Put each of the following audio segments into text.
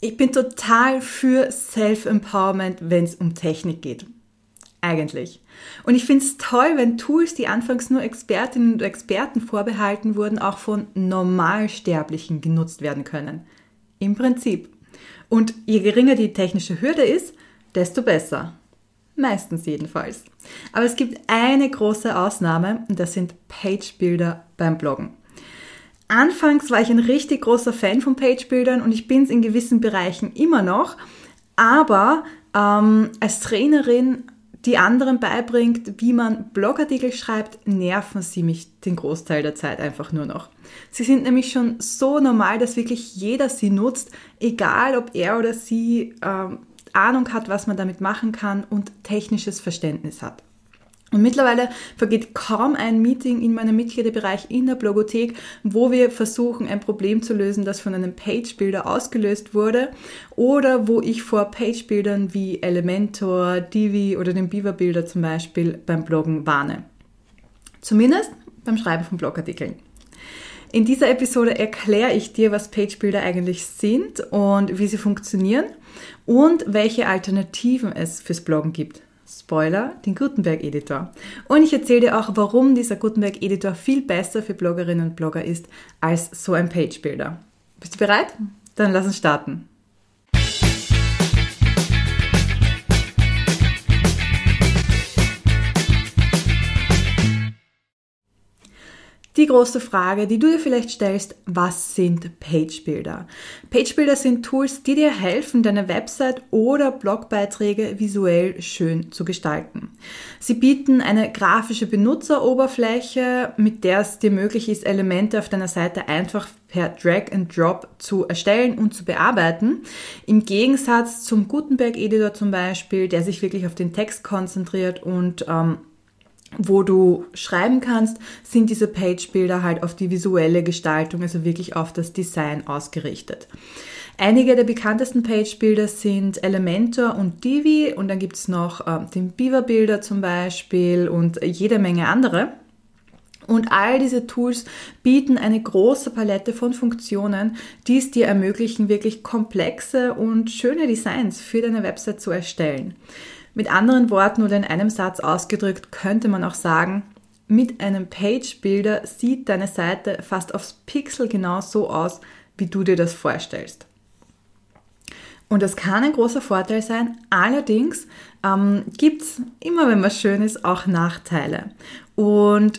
Ich bin total für Self-Empowerment, wenn es um Technik geht. Eigentlich. Und ich finde es toll, wenn Tools, die anfangs nur Expertinnen und Experten vorbehalten wurden, auch von Normalsterblichen genutzt werden können. Im Prinzip. Und je geringer die technische Hürde ist, desto besser. Meistens jedenfalls. Aber es gibt eine große Ausnahme und das sind Page-Builder beim Bloggen. Anfangs war ich ein richtig großer Fan von Page-Bildern und ich bin es in gewissen Bereichen immer noch. Aber ähm, als Trainerin, die anderen beibringt, wie man Blogartikel schreibt, nerven sie mich den Großteil der Zeit einfach nur noch. Sie sind nämlich schon so normal, dass wirklich jeder sie nutzt, egal ob er oder sie ähm, Ahnung hat, was man damit machen kann und technisches Verständnis hat. Und mittlerweile vergeht kaum ein Meeting in meinem Mitgliederbereich in der Blogothek, wo wir versuchen, ein Problem zu lösen, das von einem Page-Builder ausgelöst wurde oder wo ich vor Page-Bildern wie Elementor, Divi oder dem Beaver-Builder zum Beispiel beim Bloggen warne. Zumindest beim Schreiben von Blogartikeln. In dieser Episode erkläre ich dir, was Page-Builder eigentlich sind und wie sie funktionieren und welche Alternativen es fürs Bloggen gibt. Spoiler, den Gutenberg-Editor. Und ich erzähle dir auch, warum dieser Gutenberg-Editor viel besser für Bloggerinnen und Blogger ist als so ein Page-Builder. Bist du bereit? Dann lass uns starten. Die große Frage, die du dir vielleicht stellst, was sind Page-Builder? Page-Builder sind Tools, die dir helfen, deine Website oder Blogbeiträge visuell schön zu gestalten. Sie bieten eine grafische Benutzeroberfläche, mit der es dir möglich ist, Elemente auf deiner Seite einfach per Drag and Drop zu erstellen und zu bearbeiten. Im Gegensatz zum Gutenberg-Editor zum Beispiel, der sich wirklich auf den Text konzentriert und ähm, wo du schreiben kannst, sind diese Page-Bilder halt auf die visuelle Gestaltung, also wirklich auf das Design ausgerichtet. Einige der bekanntesten Page-Bilder sind Elementor und Divi und dann gibt es noch äh, den Beaver-Bilder zum Beispiel und jede Menge andere. Und all diese Tools bieten eine große Palette von Funktionen, die es dir ermöglichen, wirklich komplexe und schöne Designs für deine Website zu erstellen. Mit anderen Worten oder in einem Satz ausgedrückt könnte man auch sagen, mit einem Page-Builder sieht deine Seite fast aufs Pixel genau so aus, wie du dir das vorstellst. Und das kann ein großer Vorteil sein. Allerdings ähm, gibt es immer, wenn was schön ist, auch Nachteile. Und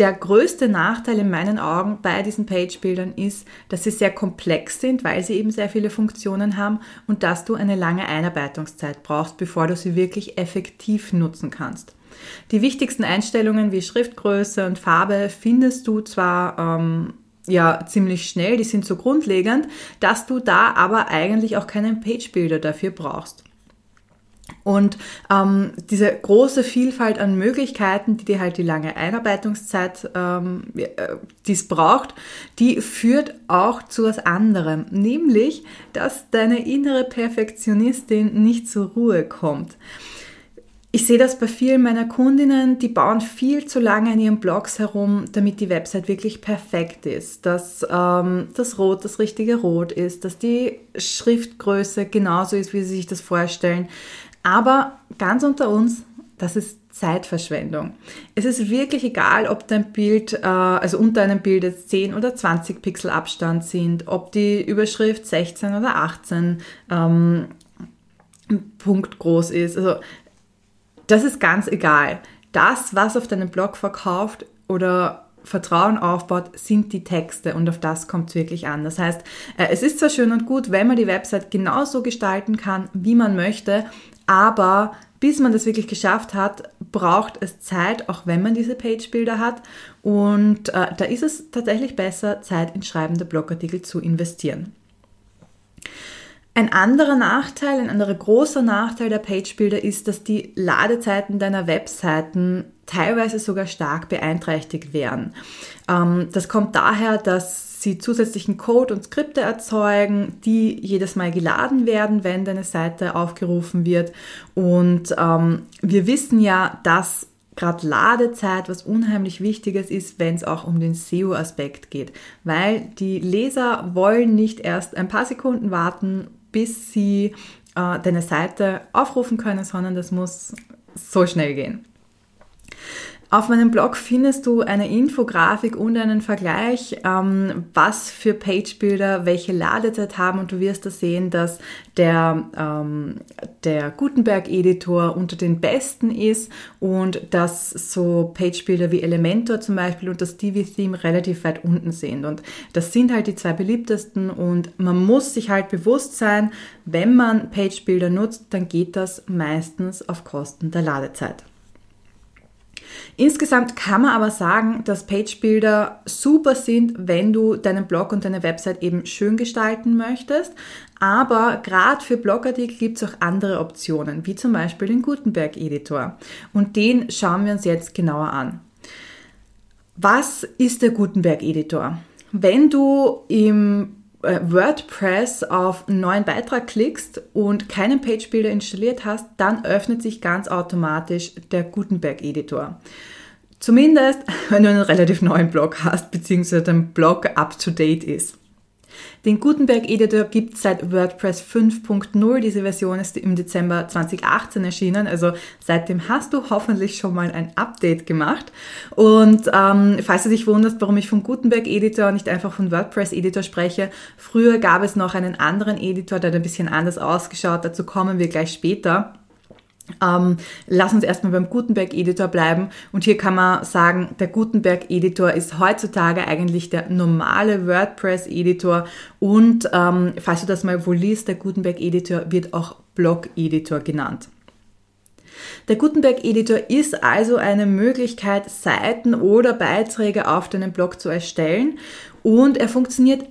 der größte Nachteil in meinen Augen bei diesen Page-Bildern ist, dass sie sehr komplex sind, weil sie eben sehr viele Funktionen haben und dass du eine lange Einarbeitungszeit brauchst, bevor du sie wirklich effektiv nutzen kannst. Die wichtigsten Einstellungen wie Schriftgröße und Farbe findest du zwar ähm, ja ziemlich schnell, die sind so grundlegend, dass du da aber eigentlich auch keinen Page-Builder dafür brauchst. Und ähm, diese große Vielfalt an Möglichkeiten, die dir halt die lange Einarbeitungszeit, ähm, äh, die braucht, die führt auch zu was anderem, nämlich, dass deine innere Perfektionistin nicht zur Ruhe kommt. Ich sehe das bei vielen meiner Kundinnen, die bauen viel zu lange in ihren Blogs herum, damit die Website wirklich perfekt ist, dass ähm, das Rot das richtige Rot ist, dass die Schriftgröße genauso ist, wie sie sich das vorstellen, aber ganz unter uns, das ist Zeitverschwendung. Es ist wirklich egal, ob dein Bild, äh, also unter einem Bild jetzt 10 oder 20 Pixel Abstand sind, ob die Überschrift 16 oder 18 ähm, Punkt groß ist. Also das ist ganz egal. Das, was auf deinem Blog verkauft oder Vertrauen aufbaut, sind die Texte und auf das kommt es wirklich an. Das heißt, äh, es ist zwar schön und gut, wenn man die Website genauso gestalten kann, wie man möchte, aber bis man das wirklich geschafft hat, braucht es Zeit, auch wenn man diese Page-Bilder hat. Und äh, da ist es tatsächlich besser, Zeit in schreibende Blogartikel zu investieren. Ein anderer Nachteil, ein anderer großer Nachteil der Page-Bilder ist, dass die Ladezeiten deiner Webseiten teilweise sogar stark beeinträchtigt werden. Ähm, das kommt daher, dass sie zusätzlichen Code und Skripte erzeugen, die jedes Mal geladen werden, wenn deine Seite aufgerufen wird. Und ähm, wir wissen ja, dass gerade Ladezeit was unheimlich Wichtiges ist, wenn es auch um den SEO-Aspekt geht, weil die Leser wollen nicht erst ein paar Sekunden warten, bis sie äh, deine Seite aufrufen können, sondern das muss so schnell gehen. Auf meinem Blog findest du eine Infografik und einen Vergleich, ähm, was für Page-Builder welche Ladezeit haben und du wirst da sehen, dass der, ähm, der Gutenberg-Editor unter den besten ist und dass so Page-Builder wie Elementor zum Beispiel und das Divi-Theme relativ weit unten sind. Und das sind halt die zwei beliebtesten und man muss sich halt bewusst sein, wenn man Page-Builder nutzt, dann geht das meistens auf Kosten der Ladezeit. Insgesamt kann man aber sagen, dass Page-Builder super sind, wenn du deinen Blog und deine Website eben schön gestalten möchtest. Aber gerade für Blogartikel gibt es auch andere Optionen, wie zum Beispiel den Gutenberg-Editor. Und den schauen wir uns jetzt genauer an. Was ist der Gutenberg-Editor? Wenn du im WordPress auf einen neuen Beitrag klickst und keinen Page Builder installiert hast, dann öffnet sich ganz automatisch der Gutenberg Editor. Zumindest, wenn du einen relativ neuen Blog hast, beziehungsweise dein Blog up to date ist. Den Gutenberg-Editor gibt es seit WordPress 5.0. Diese Version ist im Dezember 2018 erschienen. Also seitdem hast du hoffentlich schon mal ein Update gemacht. Und ähm, falls du dich wunderst, warum ich vom Gutenberg-Editor nicht einfach von WordPress-Editor spreche, früher gab es noch einen anderen Editor, der hat ein bisschen anders ausgeschaut. Dazu kommen wir gleich später. Ähm, lass uns erstmal beim Gutenberg-Editor bleiben. Und hier kann man sagen, der Gutenberg-Editor ist heutzutage eigentlich der normale WordPress-Editor. Und ähm, falls du das mal wo liest, der Gutenberg-Editor wird auch Blog-Editor genannt. Der Gutenberg-Editor ist also eine Möglichkeit, Seiten oder Beiträge auf deinem Blog zu erstellen. Und er funktioniert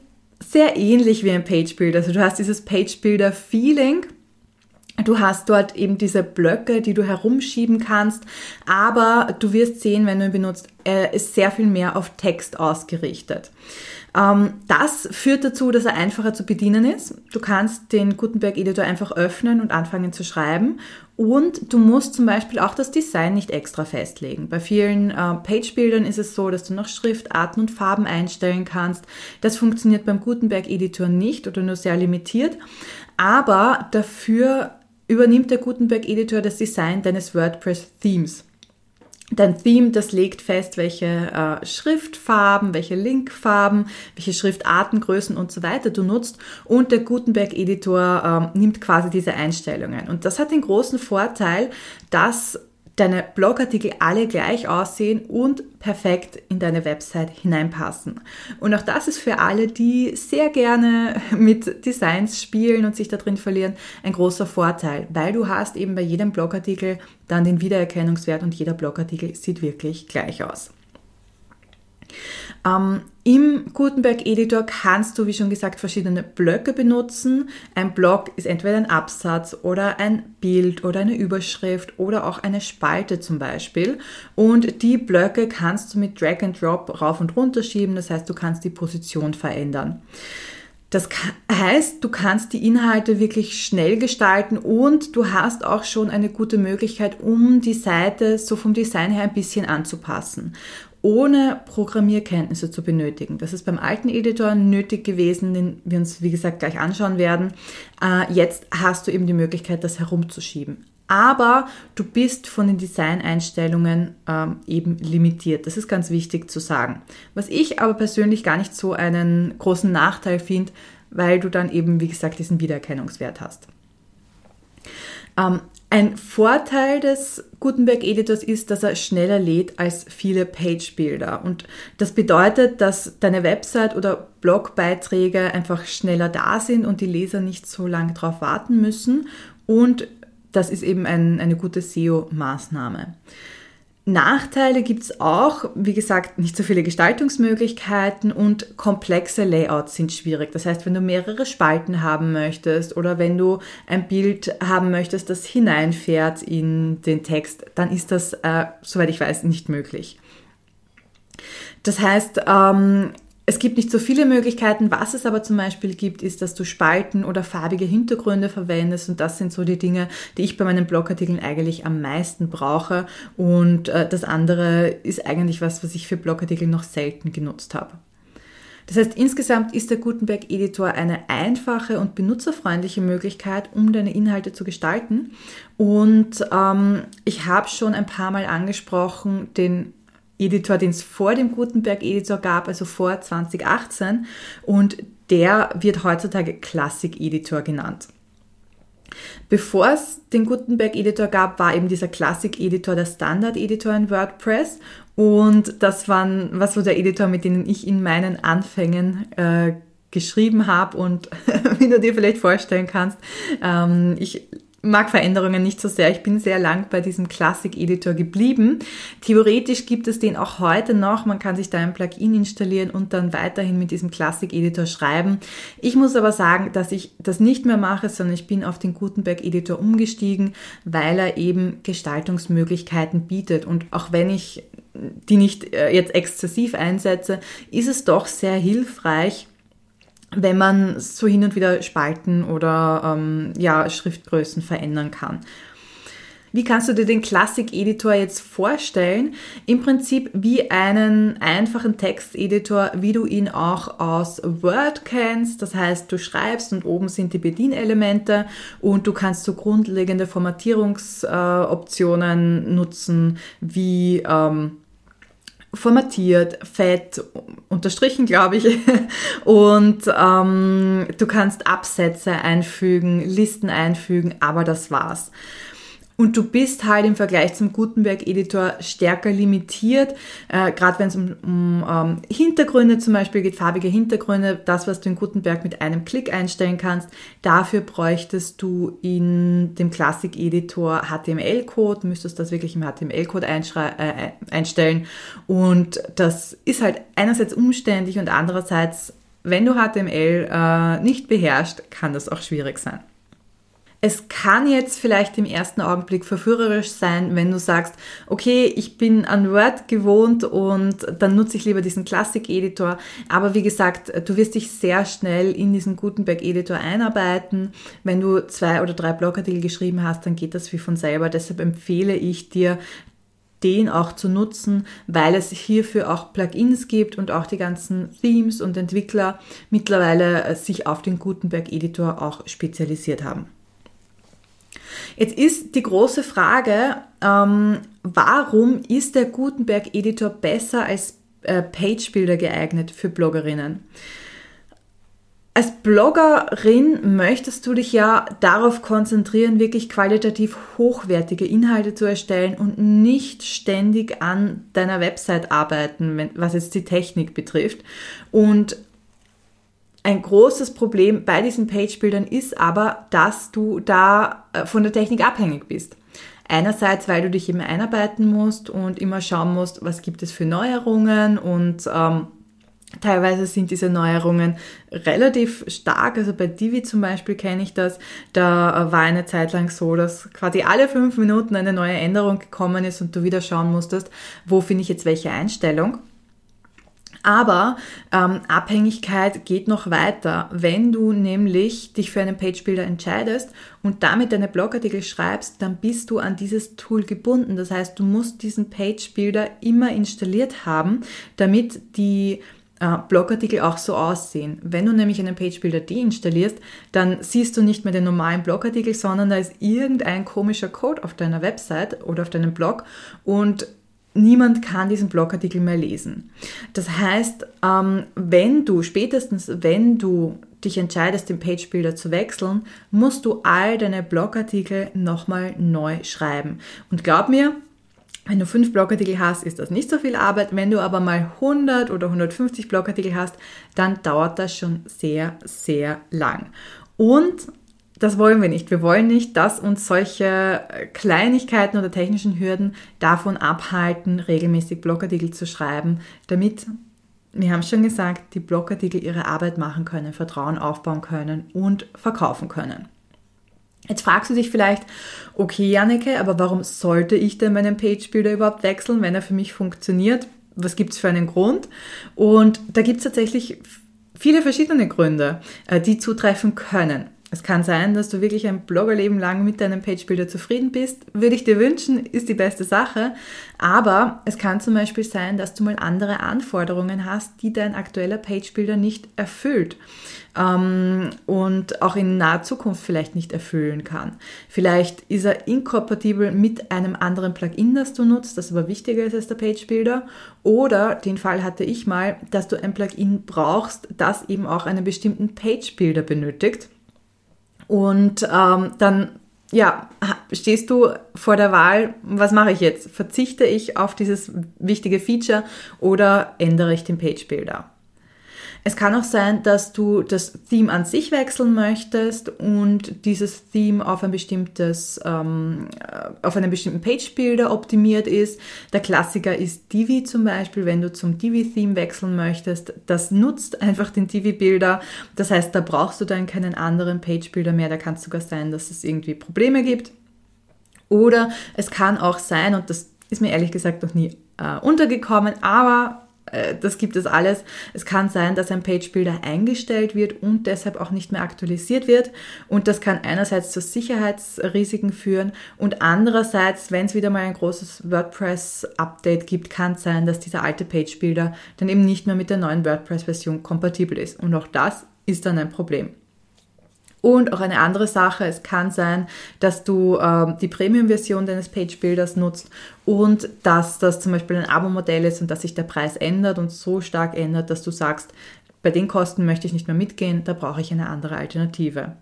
sehr ähnlich wie ein Page Builder. Also du hast dieses Page Builder Feeling Du hast dort eben diese Blöcke, die du herumschieben kannst, aber du wirst sehen, wenn du ihn benutzt, er ist sehr viel mehr auf Text ausgerichtet. Ähm, das führt dazu, dass er einfacher zu bedienen ist. Du kannst den Gutenberg Editor einfach öffnen und anfangen zu schreiben. Und du musst zum Beispiel auch das Design nicht extra festlegen. Bei vielen äh, Page-Bildern ist es so, dass du noch Schriftarten und Farben einstellen kannst. Das funktioniert beim Gutenberg Editor nicht oder nur sehr limitiert. Aber dafür übernimmt der Gutenberg Editor das Design deines WordPress Themes. Dein Theme, das legt fest, welche äh, Schriftfarben, welche Linkfarben, welche Schriftartengrößen und so weiter du nutzt und der Gutenberg Editor ähm, nimmt quasi diese Einstellungen. Und das hat den großen Vorteil, dass deine Blogartikel alle gleich aussehen und perfekt in deine Website hineinpassen. Und auch das ist für alle, die sehr gerne mit Designs spielen und sich da drin verlieren, ein großer Vorteil, weil du hast eben bei jedem Blogartikel dann den Wiedererkennungswert und jeder Blogartikel sieht wirklich gleich aus. Ähm, Im Gutenberg Editor kannst du, wie schon gesagt, verschiedene Blöcke benutzen. Ein Block ist entweder ein Absatz oder ein Bild oder eine Überschrift oder auch eine Spalte zum Beispiel. Und die Blöcke kannst du mit Drag and Drop rauf und runter schieben. Das heißt, du kannst die Position verändern. Das heißt, du kannst die Inhalte wirklich schnell gestalten und du hast auch schon eine gute Möglichkeit, um die Seite so vom Design her ein bisschen anzupassen ohne Programmierkenntnisse zu benötigen. Das ist beim alten Editor nötig gewesen, den wir uns, wie gesagt, gleich anschauen werden. Äh, jetzt hast du eben die Möglichkeit, das herumzuschieben. Aber du bist von den Designeinstellungen ähm, eben limitiert. Das ist ganz wichtig zu sagen. Was ich aber persönlich gar nicht so einen großen Nachteil finde, weil du dann eben, wie gesagt, diesen Wiedererkennungswert hast. Ein Vorteil des Gutenberg Editors ist, dass er schneller lädt als viele Page-Builder. Und das bedeutet, dass deine Website oder Blogbeiträge einfach schneller da sind und die Leser nicht so lange darauf warten müssen. Und das ist eben ein, eine gute SEO-Maßnahme. Nachteile gibt es auch, wie gesagt, nicht so viele Gestaltungsmöglichkeiten und komplexe Layouts sind schwierig. Das heißt, wenn du mehrere Spalten haben möchtest oder wenn du ein Bild haben möchtest, das hineinfährt in den Text, dann ist das, äh, soweit ich weiß, nicht möglich. Das heißt, ähm, es gibt nicht so viele Möglichkeiten. Was es aber zum Beispiel gibt, ist, dass du Spalten oder farbige Hintergründe verwendest. Und das sind so die Dinge, die ich bei meinen Blogartikeln eigentlich am meisten brauche. Und äh, das andere ist eigentlich was, was ich für Blogartikel noch selten genutzt habe. Das heißt, insgesamt ist der Gutenberg Editor eine einfache und benutzerfreundliche Möglichkeit, um deine Inhalte zu gestalten. Und ähm, ich habe schon ein paar Mal angesprochen, den Editor, den es vor dem Gutenberg Editor gab, also vor 2018. Und der wird heutzutage Classic Editor genannt. Bevor es den Gutenberg Editor gab, war eben dieser Classic Editor der Standard Editor in WordPress und das waren, was so der Editor, mit dem ich in meinen Anfängen äh, geschrieben habe und wie du dir vielleicht vorstellen kannst, ähm, ich mag Veränderungen nicht so sehr. Ich bin sehr lang bei diesem Classic Editor geblieben. Theoretisch gibt es den auch heute noch. Man kann sich da ein Plugin installieren und dann weiterhin mit diesem Classic Editor schreiben. Ich muss aber sagen, dass ich das nicht mehr mache, sondern ich bin auf den Gutenberg Editor umgestiegen, weil er eben Gestaltungsmöglichkeiten bietet. Und auch wenn ich die nicht äh, jetzt exzessiv einsetze, ist es doch sehr hilfreich, wenn man so hin und wieder Spalten oder ähm, ja, Schriftgrößen verändern kann. Wie kannst du dir den Classic-Editor jetzt vorstellen? Im Prinzip wie einen einfachen Texteditor, wie du ihn auch aus Word kennst. Das heißt, du schreibst und oben sind die Bedienelemente und du kannst so grundlegende Formatierungsoptionen äh, nutzen, wie ähm, formatiert, fett, unterstrichen, glaube ich. Und ähm, du kannst Absätze einfügen, Listen einfügen, aber das war's. Und du bist halt im Vergleich zum Gutenberg-Editor stärker limitiert, äh, gerade wenn es um, um ähm, Hintergründe zum Beispiel geht, farbige Hintergründe, das, was du in Gutenberg mit einem Klick einstellen kannst. Dafür bräuchtest du in dem Classic-Editor HTML-Code, müsstest das wirklich im HTML-Code äh, einstellen. Und das ist halt einerseits umständlich und andererseits, wenn du HTML äh, nicht beherrschst, kann das auch schwierig sein. Es kann jetzt vielleicht im ersten Augenblick verführerisch sein, wenn du sagst, okay, ich bin an Word gewohnt und dann nutze ich lieber diesen Classic-Editor. Aber wie gesagt, du wirst dich sehr schnell in diesen Gutenberg-Editor einarbeiten. Wenn du zwei oder drei Blogartikel geschrieben hast, dann geht das wie von selber. Deshalb empfehle ich dir, den auch zu nutzen, weil es hierfür auch Plugins gibt und auch die ganzen Themes und Entwickler mittlerweile sich auf den Gutenberg Editor auch spezialisiert haben. Jetzt ist die große Frage, ähm, warum ist der Gutenberg Editor besser als äh, Page Builder geeignet für Bloggerinnen? Als Bloggerin möchtest du dich ja darauf konzentrieren, wirklich qualitativ hochwertige Inhalte zu erstellen und nicht ständig an deiner Website arbeiten, was jetzt die Technik betrifft. Und ein großes Problem bei diesen Page-Bildern ist aber, dass du da äh, von der Technik abhängig bist. Einerseits, weil du dich eben einarbeiten musst und immer schauen musst, was gibt es für Neuerungen und ähm, Teilweise sind diese Neuerungen relativ stark. Also bei Divi zum Beispiel kenne ich das. Da äh, war eine Zeit lang so, dass quasi alle fünf Minuten eine neue Änderung gekommen ist und du wieder schauen musstest, wo finde ich jetzt welche Einstellung. Aber ähm, Abhängigkeit geht noch weiter. Wenn du nämlich dich für einen Page Builder entscheidest und damit deine Blogartikel schreibst, dann bist du an dieses Tool gebunden. Das heißt, du musst diesen Page Builder immer installiert haben, damit die äh, Blogartikel auch so aussehen. Wenn du nämlich einen Page Builder deinstallierst, dann siehst du nicht mehr den normalen Blogartikel, sondern da ist irgendein komischer Code auf deiner Website oder auf deinem Blog und niemand kann diesen Blogartikel mehr lesen. Das heißt, ähm, wenn du, spätestens wenn du dich entscheidest, den Page Builder zu wechseln, musst du all deine Blogartikel nochmal neu schreiben. Und glaub mir, wenn du fünf Blogartikel hast, ist das nicht so viel Arbeit. Wenn du aber mal 100 oder 150 Blogartikel hast, dann dauert das schon sehr, sehr lang. Und das wollen wir nicht. Wir wollen nicht, dass uns solche Kleinigkeiten oder technischen Hürden davon abhalten, regelmäßig Blogartikel zu schreiben, damit, wir haben schon gesagt, die Blogartikel ihre Arbeit machen können, Vertrauen aufbauen können und verkaufen können. Jetzt fragst du dich vielleicht, okay, Janneke, aber warum sollte ich denn meinen Page-Builder überhaupt wechseln, wenn er für mich funktioniert? Was gibt es für einen Grund? Und da gibt es tatsächlich viele verschiedene Gründe, äh, die zutreffen können. Es kann sein, dass du wirklich ein Bloggerleben lang mit deinem Page-Builder zufrieden bist. Würde ich dir wünschen, ist die beste Sache. Aber es kann zum Beispiel sein, dass du mal andere Anforderungen hast, die dein aktueller Page-Builder nicht erfüllt ähm, und auch in naher Zukunft vielleicht nicht erfüllen kann. Vielleicht ist er inkompatibel mit einem anderen Plugin, das du nutzt, das aber wichtiger ist als der Page Builder. Oder den Fall hatte ich mal, dass du ein Plugin brauchst, das eben auch einen bestimmten Page Builder benötigt. Und ähm, dann ja, stehst du vor der Wahl, was mache ich jetzt? Verzichte ich auf dieses wichtige Feature oder ändere ich den Page Builder? Es kann auch sein, dass du das Theme an sich wechseln möchtest und dieses Theme auf ein bestimmtes, ähm, auf einen bestimmten Page-Builder optimiert ist. Der Klassiker ist Divi zum Beispiel, wenn du zum Divi-Theme wechseln möchtest. Das nutzt einfach den Divi-Builder. Das heißt, da brauchst du dann keinen anderen Page-Builder mehr. Da kann es sogar sein, dass es irgendwie Probleme gibt. Oder es kann auch sein, und das ist mir ehrlich gesagt noch nie äh, untergekommen, aber äh, das gibt es alles. Es kann sein, dass ein Page-Builder eingestellt wird und deshalb auch nicht mehr aktualisiert wird. Und das kann einerseits zu Sicherheitsrisiken führen und andererseits, wenn es wieder mal ein großes WordPress-Update gibt, kann es sein, dass dieser alte Page-Builder dann eben nicht mehr mit der neuen WordPress-Version kompatibel ist. Und auch das ist dann ein Problem. Und auch eine andere Sache, es kann sein, dass du äh, die Premium-Version deines Page-Builders nutzt und dass das zum Beispiel ein Abo-Modell ist und dass sich der Preis ändert und so stark ändert, dass du sagst, bei den Kosten möchte ich nicht mehr mitgehen, da brauche ich eine andere Alternative.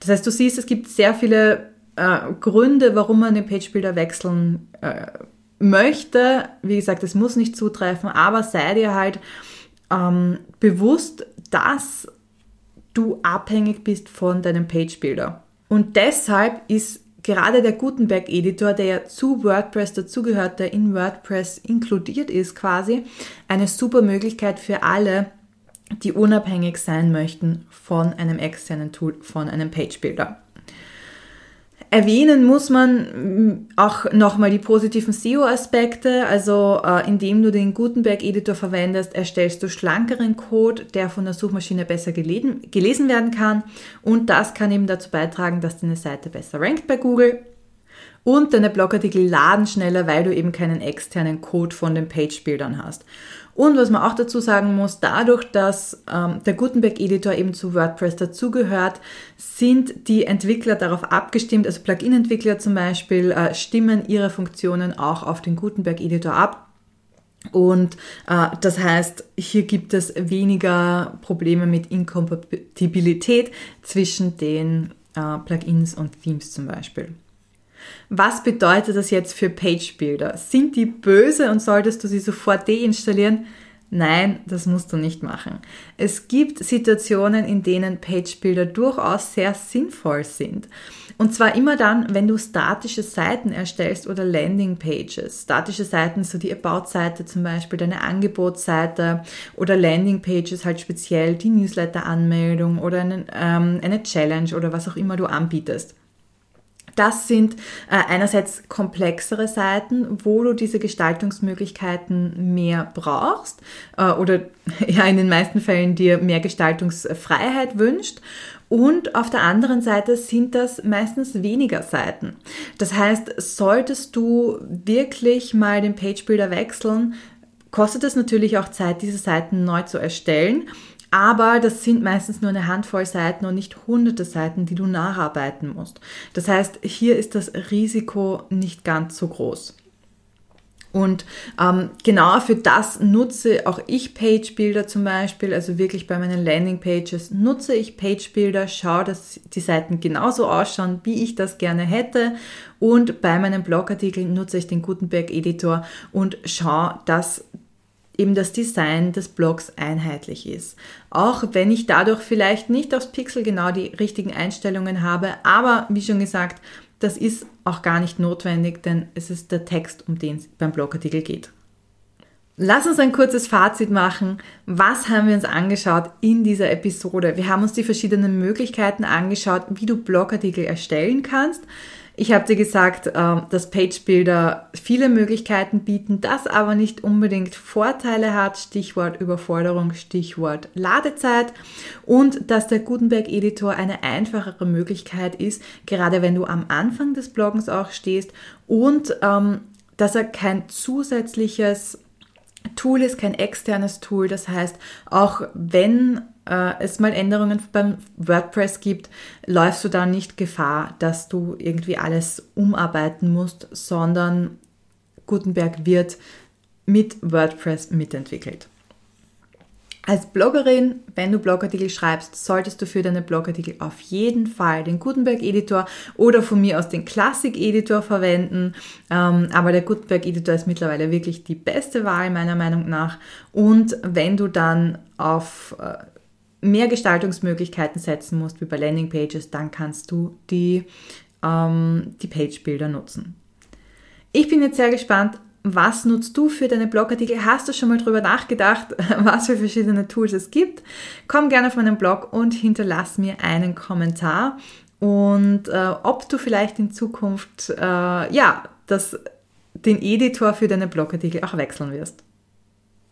Das heißt, du siehst, es gibt sehr viele äh, Gründe, warum man den Page-Builder wechseln äh, möchte. Wie gesagt, es muss nicht zutreffen, aber sei dir halt ähm, bewusst, dass du abhängig bist von deinem Page-Builder. Und deshalb ist gerade der Gutenberg-Editor, der ja zu WordPress dazugehört, der in WordPress inkludiert ist quasi, eine super Möglichkeit für alle, die unabhängig sein möchten von einem externen Tool, von einem Page-Builder. Erwähnen muss man mm, auch nochmal die positiven SEO-Aspekte. Also äh, indem du den Gutenberg-Editor verwendest, erstellst du schlankeren Code, der von der Suchmaschine besser gelesen, gelesen werden kann. Und das kann eben dazu beitragen, dass deine Seite besser rankt bei Google. Und deine Blogartikel laden schneller, weil du eben keinen externen Code von den Page-Bildern hast. Und was man auch dazu sagen muss, dadurch, dass ähm, der Gutenberg-Editor eben zu WordPress dazugehört, sind die Entwickler darauf abgestimmt, also Plugin-Entwickler zum Beispiel, äh, stimmen ihre Funktionen auch auf den Gutenberg-Editor ab. Und äh, das heißt, hier gibt es weniger Probleme mit Inkompatibilität zwischen den äh, Plugins und Themes zum Beispiel. Was bedeutet das jetzt für Page-Builder? Sind die böse und solltest du sie sofort deinstallieren? Nein, das musst du nicht machen. Es gibt Situationen, in denen Page-Builder durchaus sehr sinnvoll sind. Und zwar immer dann, wenn du statische Seiten erstellst oder Landing-Pages. Statische Seiten, so die About-Seite zum Beispiel, deine Angebotsseite oder Landing-Pages halt speziell, die Newsletter-Anmeldung oder eine, ähm, eine Challenge oder was auch immer du anbietest. Das sind äh, einerseits komplexere Seiten, wo du diese Gestaltungsmöglichkeiten mehr brauchst äh, oder ja in den meisten Fällen dir mehr Gestaltungsfreiheit wünscht. Und auf der anderen Seite sind das meistens weniger Seiten. Das heißt, solltest du wirklich mal den Page Builder wechseln, kostet es natürlich auch Zeit, diese Seiten neu zu erstellen. Aber das sind meistens nur eine Handvoll Seiten und nicht hunderte Seiten, die du nacharbeiten musst. Das heißt, hier ist das Risiko nicht ganz so groß. Und ähm, genau für das nutze auch ich Page Builder zum Beispiel, also wirklich bei meinen Landing Pages nutze ich Page Builder, schaue, dass die Seiten genauso ausschauen, wie ich das gerne hätte. Und bei meinen Blogartikeln nutze ich den Gutenberg Editor und schaue, dass eben das Design des Blogs einheitlich ist. Auch wenn ich dadurch vielleicht nicht aufs Pixel genau die richtigen Einstellungen habe, aber wie schon gesagt, das ist auch gar nicht notwendig, denn es ist der Text, um den es beim Blogartikel geht. Lass uns ein kurzes Fazit machen. Was haben wir uns angeschaut in dieser Episode? Wir haben uns die verschiedenen Möglichkeiten angeschaut, wie du Blogartikel erstellen kannst. Ich habe dir gesagt, ähm, dass Page-Builder viele Möglichkeiten bieten, das aber nicht unbedingt Vorteile hat, Stichwort Überforderung, Stichwort Ladezeit und dass der Gutenberg-Editor eine einfachere Möglichkeit ist, gerade wenn du am Anfang des Bloggens auch stehst und ähm, dass er kein zusätzliches Tool ist, kein externes Tool. Das heißt, auch wenn äh, es mal Änderungen beim WordPress gibt, läufst du da nicht Gefahr, dass du irgendwie alles umarbeiten musst, sondern Gutenberg wird mit WordPress mitentwickelt. Als Bloggerin, wenn du Blogartikel schreibst, solltest du für deine Blogartikel auf jeden Fall den Gutenberg-Editor oder von mir aus den Classic-Editor verwenden. Ähm, aber der Gutenberg-Editor ist mittlerweile wirklich die beste Wahl meiner Meinung nach. Und wenn du dann auf äh, mehr Gestaltungsmöglichkeiten setzen musst, wie bei Landingpages, dann kannst du die, ähm, die Page-Bilder nutzen. Ich bin jetzt sehr gespannt, was nutzt du für deine Blogartikel? Hast du schon mal drüber nachgedacht, was für verschiedene Tools es gibt? Komm gerne auf meinen Blog und hinterlass mir einen Kommentar und äh, ob du vielleicht in Zukunft äh, ja das, den Editor für deine Blogartikel auch wechseln wirst.